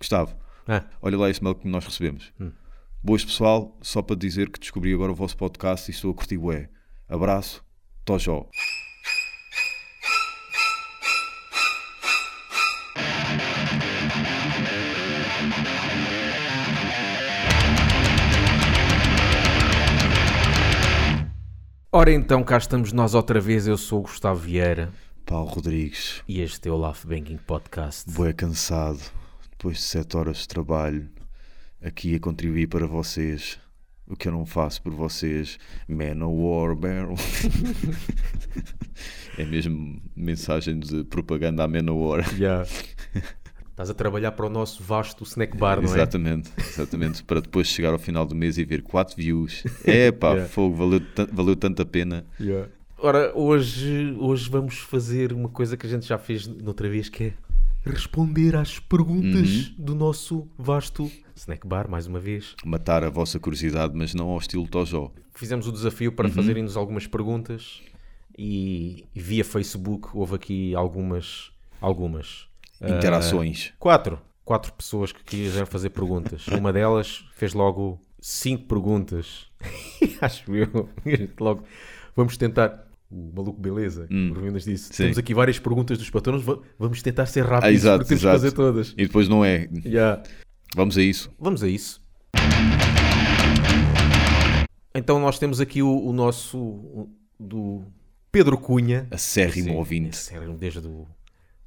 Gustavo, Ah, olha lá esse mail que nós recebemos. Hum. Boas pessoal, só para dizer que descobri agora o vosso podcast e estou a curtir bué. Abraço, Tojó. Ora então, cá estamos nós outra vez. Eu sou o Gustavo Vieira Paulo Rodrigues, e este é o Laugh Banking Podcast. bué cansado, depois de 7 horas de trabalho, aqui a contribuir para vocês. O que eu não faço por vocês, Man of War Barrel. é mesmo mensagem de propaganda à Man of War. Yeah. Estás a trabalhar para o nosso vasto snack bar, não é? Exatamente, exatamente. Para depois chegar ao final do mês e ver 4 views. É pá, Yeah. fogo, valeu, valeu tanto a pena. Yeah. Ora, hoje, hoje vamos fazer uma coisa que a gente já fez noutra vez, que é responder às perguntas do nosso vasto snack bar, mais uma vez. Matar a vossa curiosidade, mas não ao estilo Tojó. Fizemos o desafio para fazerem-nos algumas perguntas e via Facebook houve aqui algumas, algumas Interações. Quatro. Quatro pessoas que quiseram fazer perguntas. Uma delas fez logo cinco perguntas. Acho eu. logo. Vamos tentar. O maluco beleza, o Ruínas disse. Sim. Temos aqui várias perguntas dos patrões. va- Vamos tentar ser Ah, rápidos exato, porque temos exato. que fazer todas. E depois não é. Yeah. Vamos a isso. Vamos a isso. Então nós temos aqui o, o nosso do Pedro Cunha. Acérrimo Sim, ouvinte. Acérrimo desde o.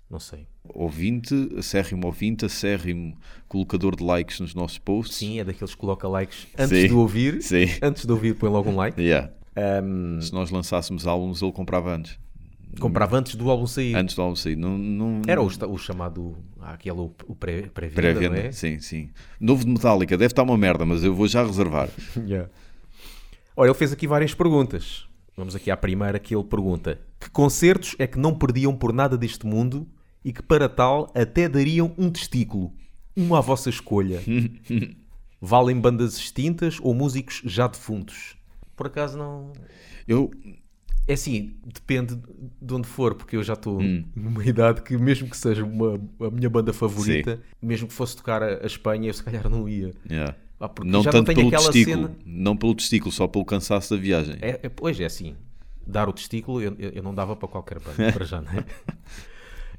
Não sei. Ouvinte, acérrimo ouvinte, acérrimo colocador de likes nos nossos posts. Sim, é daqueles que coloca likes antes Sim. de ouvir. Sim. Antes de ouvir, põe logo um like. Yeah. Ahm, Se nós lançássemos álbuns, ele comprava antes. comprava antes do álbum sair. Antes do álbum sair. Não, não... Era o, o chamado. Aquele o, o pré- pré-venda, Pré-venda, é? sim, sim. Novo de Metallica, deve estar uma merda, mas eu vou já reservar. Yeah. Olha, ele fez aqui várias perguntas. Vamos aqui à primeira que ele pergunta: Que concertos é que não perdiam por nada deste mundo e que para tal até dariam um testículo? Um à vossa escolha. Valem bandas extintas ou músicos já defuntos? Por acaso não. Eu, É assim, depende de onde for, porque eu já estou Hum. numa idade que, mesmo que seja uma, a minha banda favorita, mesmo que fosse tocar a, a Espanha, eu se calhar não ia. yeah. Ah, porque não já tanto não tenho pelo testículo, cena. não pelo testículo, só pelo cansaço da viagem. É, é, pois é assim, dar o testículo eu, eu- não dava para qualquer banda, para já, não é?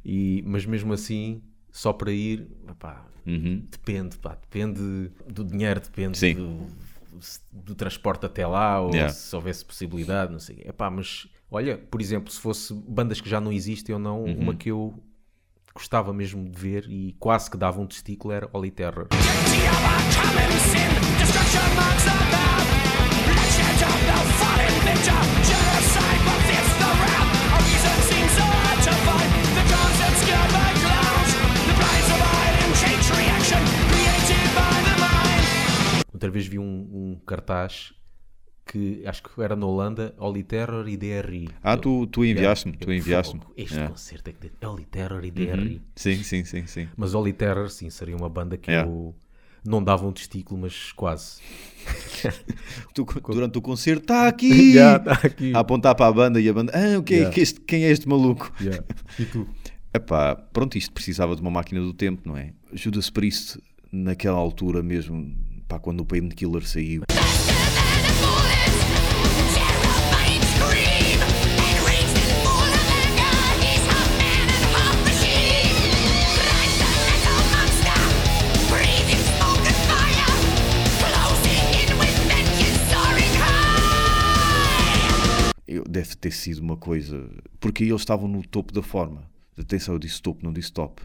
E, mas mesmo assim, só para ir, pá, Uhum. depende, pá, depende do dinheiro, depende Sim. do, do transporte até lá, ou Yeah. se houvesse possibilidade, não sei. Epá, mas olha, por exemplo, se fosse bandas que já não existem ou não, Uhum. uma que eu gostava mesmo de ver e quase que dava um testículo era Holy Terror. Outra vez vi um, um cartaz que acho que era na Holanda, Holy Terror e DRI. Ah, tu, tu enviaste-me, tu Eu- enviaste-me. Este Yeah. concerto é que tem Holy Terror e DRI. Sim, sim, sim, sim. Mas Holy Terror, sim, seria uma banda que Yeah. eu não dava um testículo, mas quase. Tu, durante o concerto, está aqui! Já, tá aqui. A apontar para a banda e a banda, ah, o que é Yeah. que este- quem é este maluco? Yeah. E tu? Epá, pronto, isto precisava de uma máquina do tempo, não é? Judas Priest, naquela altura mesmo, pá, quando o Painkiller saiu, deve ter sido uma coisa. Porque eles estavam no topo da forma. Atenção, eu disse topo, não disse top.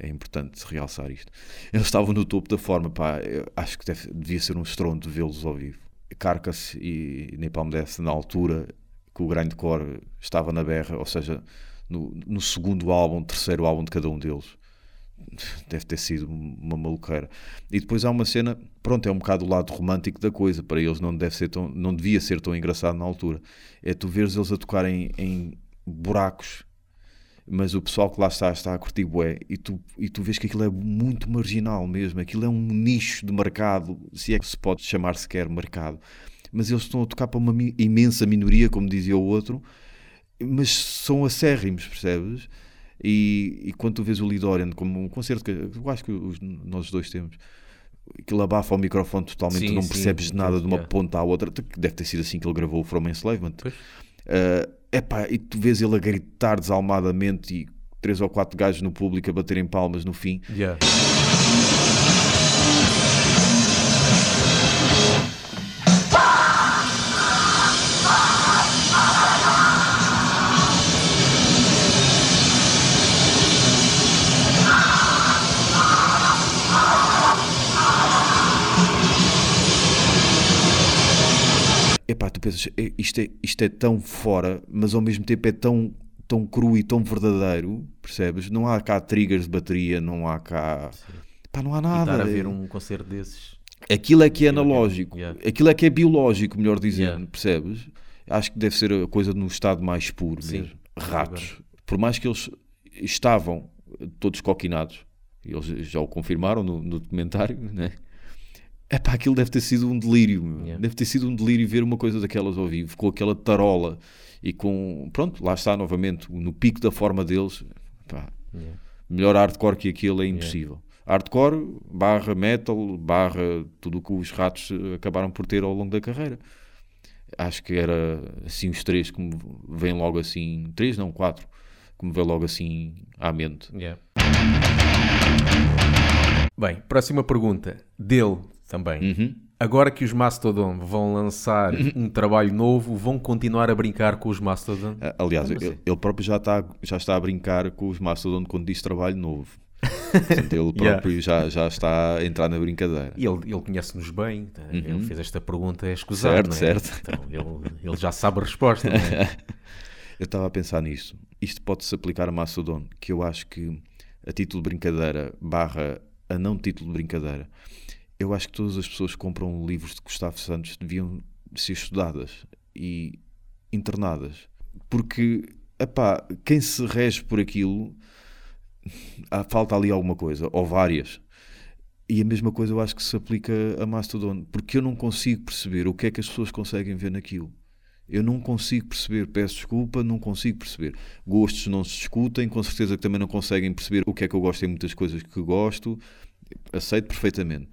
É importante realçar isto. Eles estavam no topo da forma, pá. acho que deve- devia ser um estrondo vê-los ao vivo. Carcass e Napalm Death, na altura que o grindcore estava na berra, ou seja, no, no segundo álbum, terceiro álbum de cada um deles. Deve ter sido uma maluqueira. E depois há uma cena, pronto, é um bocado o lado romântico da coisa. Para eles não, deve ser tão, não devia ser tão engraçado na altura. É tu veres eles a tocarem em buracos, mas o pessoal que lá está está a curtir bué, e tu, e tu vês que aquilo é muito marginal mesmo. Aquilo é um nicho de mercado, se é que se pode chamar sequer mercado. Mas eles estão a tocar para uma imensa minoria, como dizia o outro, mas são acérrimos, percebes? E, e quando tu vês o Lidorian como um concerto que eu acho que os, nós dois temos, aquilo abafa o microfone totalmente, Sim, tu não sim, percebes nada de uma yeah. ponta à outra. Deve ter sido assim que ele gravou o From Enslavement. Pois. Uh, epá, e tu vês ele a gritar desalmadamente e três ou quatro gajos no público a baterem palmas no fim. Yeah. Tu pensas, "É, isto é, isto é tão fora, mas ao mesmo tempo é tão, tão cru e tão verdadeiro, percebes? Não há cá triggers de bateria, não há cá. Pá, não há E nada. estar a ver um concerto desses. Aquilo é que é analógico, Yeah. aquilo é que é biológico, melhor dizendo, Yeah. percebes? Acho que deve ser a coisa no estado mais puro Sim. mesmo. Ratos. Por mais que eles estavam todos coquinados, e eles já o confirmaram no, no documentário, né? É pá, aquilo deve ter sido um delírio, meu. Yeah. deve ter sido um delírio ver uma coisa daquelas ao vivo, com aquela tarola e com, pronto, lá está novamente, no pico da forma deles, pá, Yeah. melhor hardcore que aquilo é impossível. Hardcore, barra metal, barra tudo o que os ratos acabaram por ter ao longo da carreira. Acho que era assim os três que me vêm logo assim, três não, quatro, que me vê logo assim à mente. Yeah. Bem, próxima pergunta. Dele também. Uhum. Agora que os Mastodon vão lançar um trabalho novo, vão continuar a brincar com os Mastodon? Ah, Aliás, ele, assim? ele próprio já está, já está a brincar com os Mastodon quando diz trabalho novo. Portanto, ele próprio já, já está a entrar na brincadeira. E ele, ele conhece-nos bem, tá? ele fez esta pergunta é escusado, Certo, não é? certo. Então, ele, ele já sabe a resposta, não é? Eu estava a pensar nisto. Isto pode-se aplicar a Mastodon, que eu acho que a título de brincadeira barra a não título de brincadeira, eu acho que todas as pessoas que compram livros de Gustavo Santos deviam ser estudadas e internadas. Porque, epá, quem se rege por aquilo, falta ali alguma coisa, ou várias. E a mesma coisa eu acho que se aplica a Mastodon, porque eu não consigo perceber o que é que as pessoas conseguem ver naquilo. Eu não consigo perceber, peço desculpa, não consigo perceber. Gostos não se discutem, com certeza que também não conseguem perceber o que é que eu gosto em muitas coisas que gosto, aceito perfeitamente.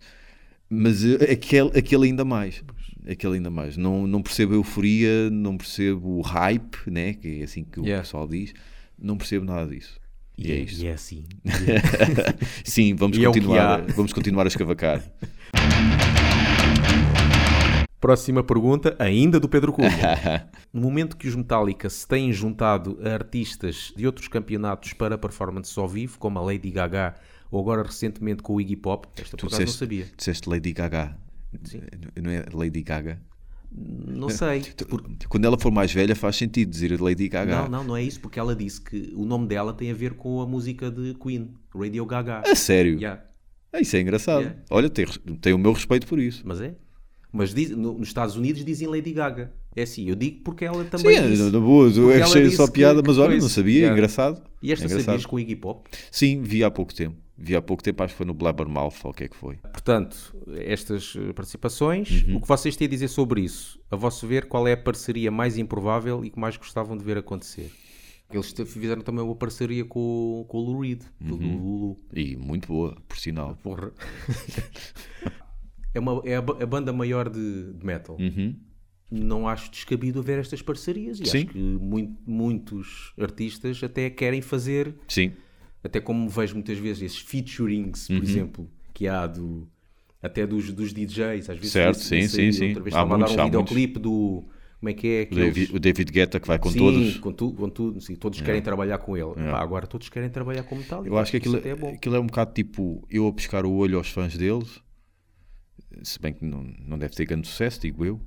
Mas eh, aquele, aquele ainda mais, aquele ainda mais. Não, não percebo a euforia, não percebo o hype, né? que é assim que o Yeah. pessoal diz, não percebo nada disso. E, é isto. E é assim. Sim, vamos E é continuar, há. vamos continuar a escavacar. Próxima pergunta, ainda do Pedro Cunha. No momento que os Metallica se têm juntado a artistas de outros campeonatos para performances ao vivo, como a Lady Gaga ou agora recentemente com o Iggy Pop, esta por Tu não disseste, sabia. disseste Lady Gaga. Sim. Não é Lady Gaga? Não sei. Por- Quando ela for mais velha faz sentido dizer Lady Gaga. Não, não, não é isso, porque ela disse que o nome dela tem a ver com a música de Queen, Radio Gaga. A sério? Yeah. Ah, isso é engraçado. Yeah. Olha, tem, tem o meu respeito por isso. Mas é? Mas diz- no- nos Estados Unidos dizem Lady Gaga. É assim, eu digo porque ela também Sim, disse. na boa, eu porque ela achei só piada, que mas olha, não sabia, Yeah. engraçado. E esta É engraçado. sabias com o Iggy Pop? Sim, vi há pouco tempo. Vi há pouco tempo, acho que foi no Blabbermouth, ou o que é que foi. Portanto, estas eh, participações, Uhum. o que vocês têm a dizer sobre isso? A vosso ver, qual é a parceria mais improvável e que mais gostavam de ver acontecer? Eles fizeram também uma parceria com, com o Lou Reed, do Uhum. Lulu. E muito boa, por sinal. Porra. é, uma, é a, ba- a banda maior de, de metal. Uhum. Não acho descabido haver estas parcerias e Sim. acho que mui- muitos artistas até querem fazer Sim, até como vejo muitas vezes esses featurings, por Uhum. exemplo, que há do até dos, dos DJs, às vezes Certo, sim, sim, aí, sim. Outra vez Há muitos, um há videoclipe do como é que é o aqueles- David, o David Guetta que vai com sim, todos. com, tu, com tudo, sim, todos querem trabalhar com ele. Pá, agora todos querem trabalhar com metal. Eu acho que aquilo, é bom. aquilo é um bocado tipo eu a pescar o olho aos fãs deles, se bem que não, não deve ter grande sucesso, digo eu.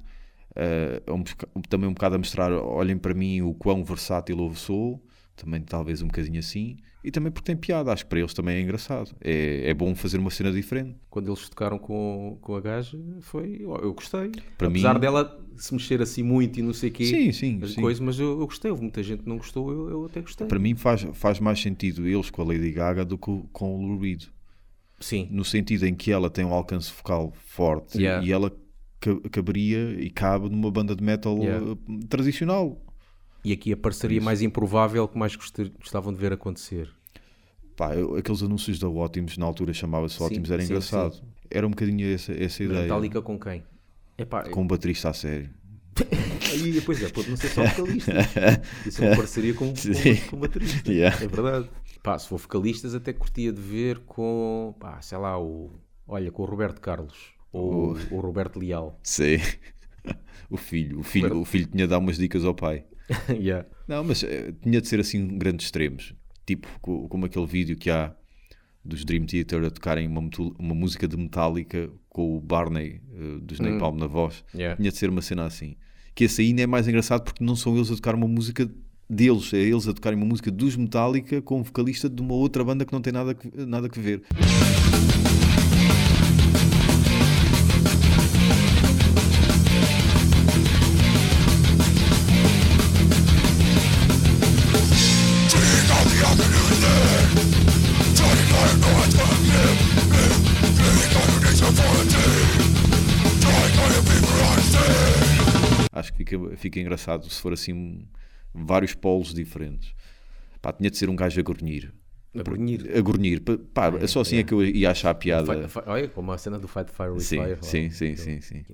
É um também um bocado a mostrar, olhem para mim o quão versátil eu sou, também talvez um bocadinho assim, e também porque tem piada, acho que para eles também é engraçado. É, é bom fazer uma cena diferente. Quando eles tocaram com, com a gaja, foi. Eu gostei. Para Apesar mim- dela se mexer assim muito e não sei o quê. Sim, sim, as sim. coisas, mas eu, eu gostei. Houve muita gente que não gostou, eu, eu até gostei. Para mim faz, faz mais sentido eles com a Lady Gaga do que com o Lou Reed. Sim. no sentido em que ela tem um alcance focal forte Yeah. e ela ca- caberia e cabe numa banda de metal Yeah. eh, tradicional. E aqui a parceria mais improvável que mais gostavam de ver acontecer. Pá, eu- aqueles anúncios da Ótimos, na altura chamava-se Sim, Ótimos, era sim, engraçado. Era um bocadinho essa, essa ideia. Metallica com quem? Epá, Com um baterista a sério. Aí, pois é, pode não ser só vocalistas. Isso é uma parceria com, Sim. com, com baterista. Yeah. É verdade. Pá, se for vocalistas, até curtia de ver com, pá, sei lá, o, olha, com o Roberto Carlos ou o Roberto Leal. Sei. O filho, o filho, o filho tinha de dar umas dicas ao pai. yeah. Não, mas eh, tinha de ser assim grandes extremos. Tipo, co- como aquele vídeo que há dos Dream Theater a tocarem uma, uma música de Metallica com o Barney eh, dos Napalm na voz. Yeah. Tinha de ser uma cena assim. Que esse ainda é mais engraçado porque não são eles a tocar uma música deles, é eles a tocarem uma música dos Metallica com um vocalista de uma outra banda que não tem nada que, nada que ver. Fica, fica engraçado se for assim vários polos diferentes. Pá, tinha de ser um gajo a grunhir. A grunhir. A grunhir. Pá, Pá, só assim é que eu ia achar a piada. Olha, como a cena do Fight Fire with Sim, Fire. sim, sim, do- sim, sim.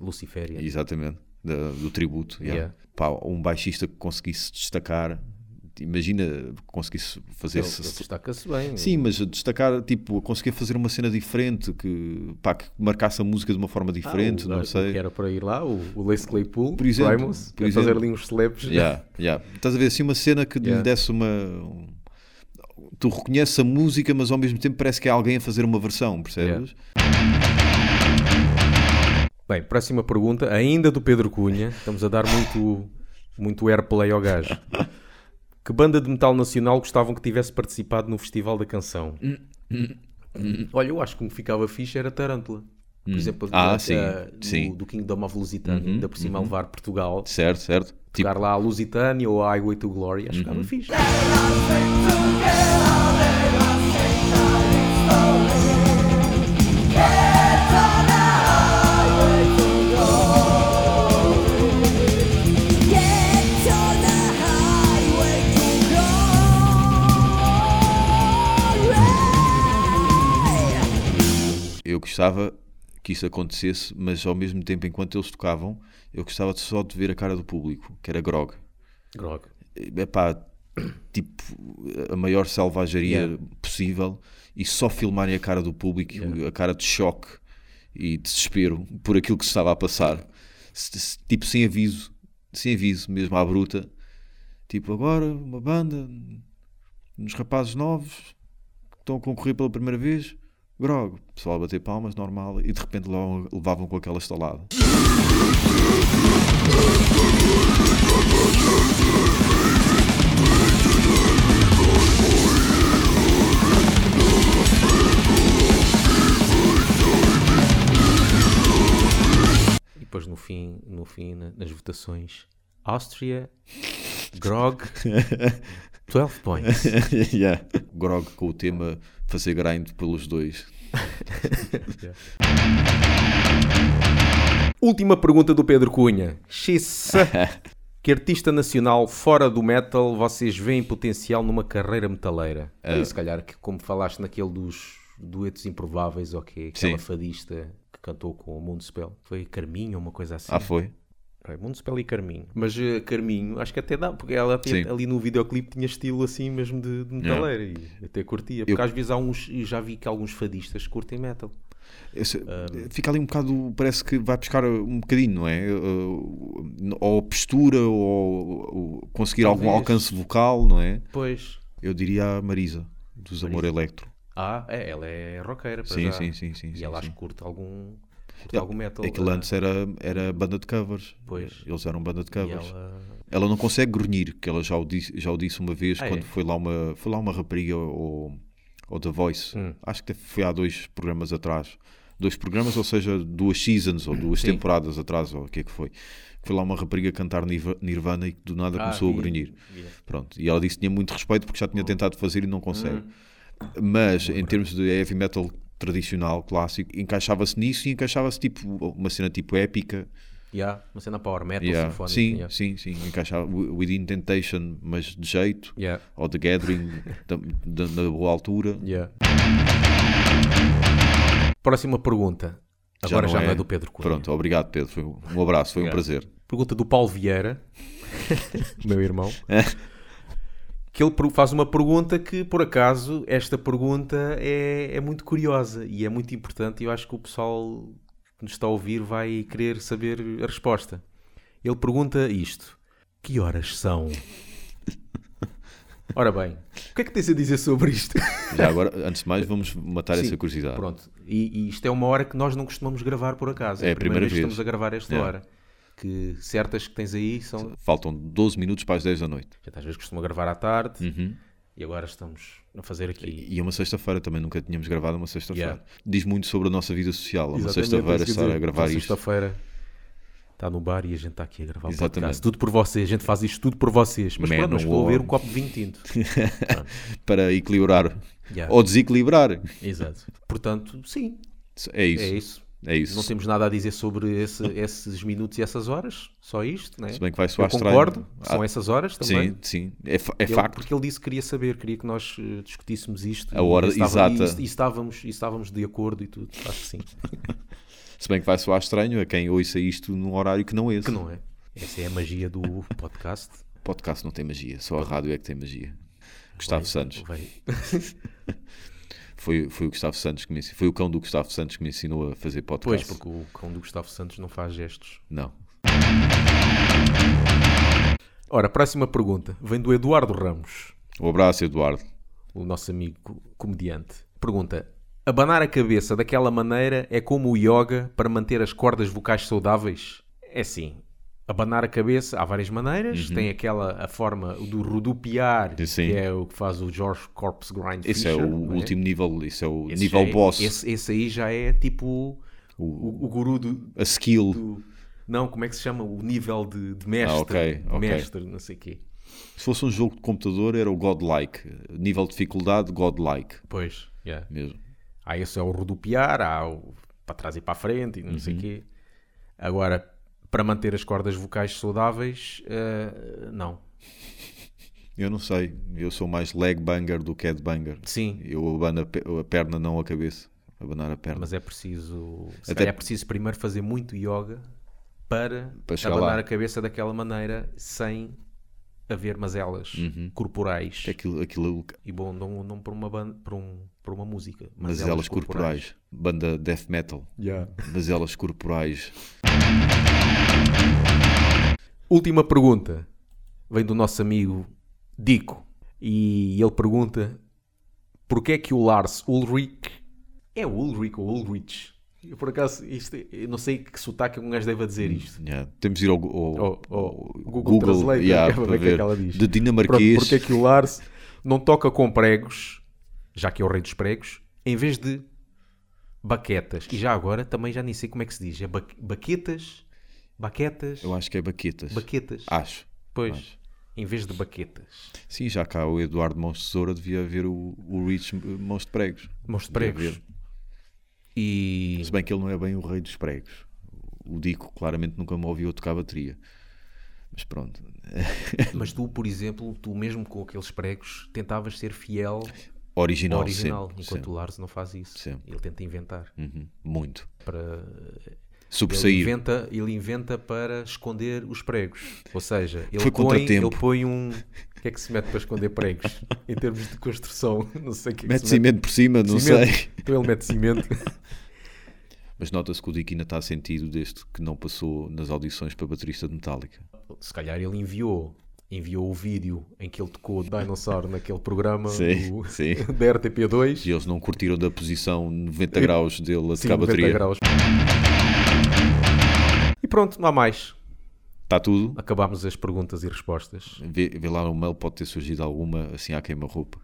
Exatamente. Da- do tributo. yeah. Yeah. Pá, um baixista que conseguisse destacar. Imagina conseguisse fazer. Ele, ele destaca-se bem. Sim, mas destacar, tipo, conseguir fazer uma cena diferente, que, pá, que marcasse a música de uma forma Ah, diferente, o- não sei. Que era para ir lá, o, o Lace Claypool, Por exemplo, Primus, por a fazer exemplo. ali uns slaps. Yeah, yeah. Estás a ver assim uma cena que lhe Yeah. desse uma. um- Tu reconheces a música, mas ao mesmo tempo parece que é alguém a fazer uma versão, percebes? Bem, próxima pergunta, ainda do Pedro Cunha. Estamos a dar muito, muito airplay ao gajo. Que banda de metal nacional gostavam que tivesse participado no Festival da Canção? Olha, eu acho que me ficava fixe era Tarântula. Por exemplo, Ah, a- sim, a- do, sim. do Kingdom of Lusitânia, ainda por cima a levar Portugal. Certo, certo. Tipo, Tocar lá a Lusitânia ou a Highway to Glory, acho que ficava fixe. Que isso acontecesse, mas ao mesmo tempo, enquanto eles tocavam, eu gostava só de ver a cara do público, que era grog. Grog. É pá, tipo, a maior selvageria Yeah. possível e só filmarem a cara do público, Yeah. a cara de choque e desespero por aquilo que se estava a passar. Tipo, sem aviso, sem aviso, mesmo à bruta. Tipo, agora uma banda, uns rapazes novos que estão a concorrer pela primeira vez, grog, o pessoal a bater palmas, normal, e de repente levavam, levavam com aquela estalada. E depois no fim, no fim na- nas votações, Áustria, Grog, 12 points. yeah. Grog com o tema fazer grind pelos dois. Última pergunta do Pedro Cunha. Xissa. Que artista nacional fora do metal vocês veem potencial numa carreira metaleira? Olha, se calhar, que, como falaste naquele dos duetos improváveis, ok, aquela Sim. fadista que cantou com o Mundo Foi Carminho uma coisa assim? Ah, foi? É, Mundo e Carminho. Mas eh, Carminho, acho que até dá, porque ela até- ali no videoclipe tinha estilo assim mesmo de, de metaleira e até curtia. Porque Eu- às vezes há uns, e já vi que alguns fadistas curtem metal. Esse- Fica ali um bocado, parece que vai buscar um bocadinho, não é? Uh, Ou postura, ou, ou conseguir algum Talvez. alcance vocal, não é? Pois. Eu diria a Marisa, dos Amor Electro. Ah, é, ela é roqueira. para Sim, já. sim, sim, sim, E sim, ela acho sim. que curte algum, algum metal. Aquilo eh, antes era, era banda de covers. Pois. Eles eram banda de covers. ela... Ela não consegue grunhir, que ela já o disse, já o disse uma vez Ah, quando é? foi, lá uma, foi lá uma rapariga ao, ao The Voice. Hum. Acho que foi há dois programas atrás. Dois programas, ou seja, duas seasons ou duas Sim. temporadas atrás, ou o que é que foi. Foi lá uma rapariga cantar Nirva- Nirvana e do nada Ah, começou vi, a grunhir. vi. Pronto. E ela disse que tinha muito respeito porque já tinha tentado fazer e não consegue. Hum. Mas em termos de heavy metal tradicional, clássico, encaixava-se nisso e encaixava-se tipo uma cena tipo épica. Yeah, uma cena power metal, Yeah. sinfónica. Sim, yeah. sim, sim. Encaixar Wi- Within Temptation, mas de jeito. Yeah. Ou The Gathering, da, da- na boa altura. Yeah. Próxima pergunta. Agora já não é, do Pedro Cunha. Pronto, obrigado Pedro. Foi um abraço, foi um prazer. Pergunta do Paulo Vieira, meu irmão. que ele faz uma pergunta que, por acaso, esta pergunta é, é muito curiosa e é muito importante. E eu acho que o pessoal que nos está a ouvir vai querer saber a resposta. Ele pergunta isto: Que horas são? Ora bem, o que é que tens a dizer sobre isto? Já agora, antes de mais, vamos matar Sim, essa curiosidade. Pronto, e, e isto é uma hora que nós não costumamos gravar por acaso. É a primeira vez que estamos a gravar esta É. hora. Que certas que tens aí são. Faltam 12 minutos para as 10 da noite. Às vezes costuma gravar à tarde Uhum. e agora estamos a fazer aqui. E é uma sexta-feira também, nunca tínhamos gravado uma sexta-feira. Yeah. Diz muito sobre a nossa vida social. Uma sexta-feira estar a gravar isto. Sexta-feira está no bar e a gente está aqui a gravar Exatamente. podcast. Tudo por vocês, a gente faz isto tudo por vocês. Mas Man pronto, mas beber um copo de vinho tinto. Para equilibrar Yeah. ou desequilibrar. Exato. Portanto, sim, É isso. é isso. É isso. Não temos nada a dizer sobre esse- esses minutos e essas horas, só isto, né? Se bem que vai soar Eu estranho. concordo, são Ah, essas horas também. Sim, sim. É, é Ele- facto. Porque ele disse que queria saber, queria que nós eh, discutíssemos isto. A hora e estava- exata. E, e estávamos, e estávamos de acordo e tudo. Acho que sim. Se bem que vai soar estranho a quem ouça isto num horário que não é esse. que não é. Essa é a magia do podcast. O podcast não tem magia, só a rádio é que tem magia. Gustavo Vai- Santos. vai- Foi, foi o Gustavo Santos que me ensinou. Foi o cão do Gustavo Santos que me ensinou a fazer Pois, podcast. porque o cão do Gustavo Santos não faz gestos. Não. Ora, próxima pergunta. Vem do Eduardo Ramos, Um abraço, Eduardo. o nosso amigo co- comediante. Pergunta: Abanar a cabeça daquela maneira é como o yoga para manter as cordas vocais saudáveis? É sim. Abanar a cabeça há várias maneiras. Tem aquela a forma do rodopiar, Uhum. Sim. que é o que faz o George Corpse Grind Esse é Fisher, o não último nível, esse é o Esse nível é- boss. Esse, esse aí já é tipo o, o guru do, A skill. do- Não, como é que se chama? O nível de, de mestre. Ah, ok, de ok. Mestre, não sei o quê. Se fosse um jogo de computador, era o godlike. Nível de dificuldade, godlike. Pois, yeah. Mesmo. Há esse é o rodopiar, há o para trás e para a frente e não Uhum. sei o quê. Agora, para manter as cordas vocais saudáveis, eh, não. Eu não sei. Eu sou mais leg banger do que head banger. Sim, Eu abano a, pe- a perna, não a cabeça. Abanar a perna. mas é preciso. Se Até- é preciso primeiro fazer muito yoga para, Para abanar lá. a cabeça daquela maneira sem haver mazelas corporais. É Aquilo, aquilo, E bom, não, não por, uma ban- por, um, por uma música, mas elas corporais. Banda death metal. Yeah. Mas elas corporais. Última pergunta vem do nosso amigo Dico e ele pergunta porquê é que o Lars Ulrich é Ulrich ou Ulrich? Eu, por acaso, isto, eu não sei que sotaque um gajo deve dizer isto. Yeah. Temos de ir ao, ao- Ao- ao ao Google Translator, yeah, para ver o que é que ela diz. De Pronto, dinamarquês. porque é que o Lars não toca com pregos, já que é o rei dos pregos, em vez de baquetas. E já agora também já nem sei como é que se diz. É ba- baquetas? Baquetas? Eu acho que é baquetas. Baquetas. Acho. Pois, acho. em vez de baquetas. Sim, já cá o Eduardo de Tesoura devia ver o, o Rich Mãos de Pregos. Mãos de pregos. E Se bem que ele não é bem o rei dos pregos. O Dico claramente nunca me ouviu tocar bateria. Mas pronto. mas tu, por exemplo, tu mesmo com aqueles pregos tentavas ser fiel Original, ao original, sempre, enquanto sempre. o Lars não faz isso. Sempre. Ele tenta inventar Uhum, Muito. para ele inventa, ele inventa para esconder os pregos. Ou seja, ele Foi põe, ele põe um o que é que se mete para esconder pregos em termos de construção? Não sei o que é que Mete se mete. cimento por cima, não Cimento. sei. Então ele mete cimento. Mas nota-se que o Dico ainda está sentido desde que não passou nas audições para baterista de Metallica. Se calhar ele enviou enviou o vídeo em que ele tocou o Dinosaur naquele programa Sim, do, sim. da RTP2. E eles não curtiram da posição 90 graus dele a tocar 90 bateria. graus. E pronto, não há mais. Está tudo. Acabámos as perguntas e respostas. Vê, vê lá no mail, pode ter surgido alguma assim à queima-roupa.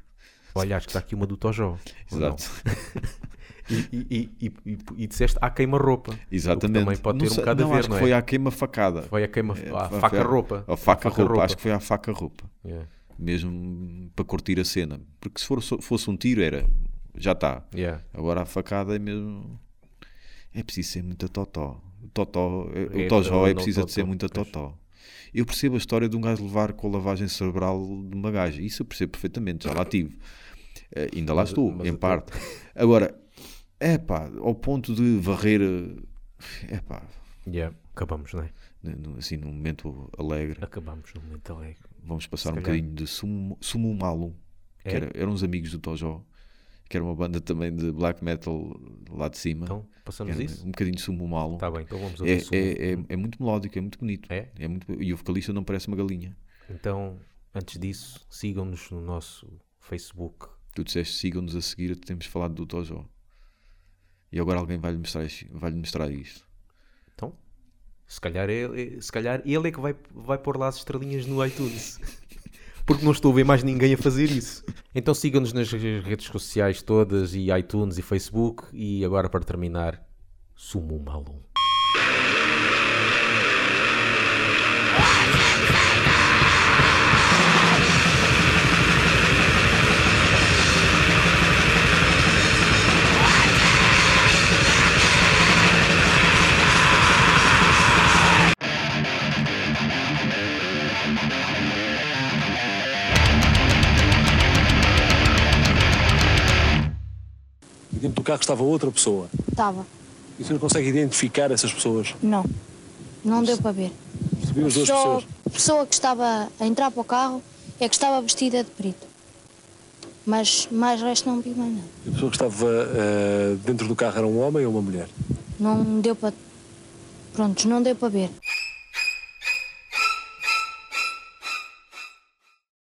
Olha, acho que está aqui uma do não? Exato. E, e, e, e, disseste à queima-roupa. Exatamente. Também pode ter um bocado não, a ver, acho que é? foi à queima-facada. Foi. É, à foi- faca-roupa. A faca-roupa. Acho que foi à faca-roupa. Yeah, Mesmo para curtir a cena. Porque se for, fosse um tiro, era. Já está. Agora a facada é mesmo. É preciso ser muito totó. Totó, é, É, o Tojó é precisa de ser muito a. Totó. Eu percebo a história de um gajo levar com a lavagem cerebral de uma gaja. Isso eu percebo perfeitamente, já lá tive. Eh, ainda lá Mas- estou, mas em até- parte. Agora, é pá, ao ponto de varrer, é pá, Yeah, acabamos, não é? assim, num momento alegre, Acabamos no momento alegre. vamos passar Se um calhar. bocadinho de Sumo, Sumo Malum, que É? era, eram uns amigos do Tojó, que era uma banda também de black metal lá de cima. Então, passamos Era isso? um bocadinho de Sumo Malum. Está bem, então vamos É, ouvir Sumo. é, é, é muito melódico, é muito bonito. É? muito, e o vocalista não parece uma galinha. Então, antes disso, sigam-nos no nosso Facebook. Tu disseste sigam-nos a seguir, temos falado do Tojó. E agora alguém vai-lhe mostrar, isto- vai-lhe mostrar isto. Então, se calhar, ele, se calhar ele é que vai, vai pôr lá as estrelinhas no iTunes. Porque não estou a ver mais ninguém a fazer isso. Então sigam-nos nas redes sociais todas, e iTunes e Facebook. E agora, para terminar, Sumo Malum. Carro estava outra pessoa. Estava. E você não consegue identificar essas pessoas? Não. Não deu para ver. Viu as duas Só pessoas? a pessoa que estava a entrar para o carro é que estava vestida de preto. Mas mais resto não vi mais nada. A pessoa que estava eh, dentro do carro era um homem ou uma mulher? Não deu para. Prontos, não deu para ver.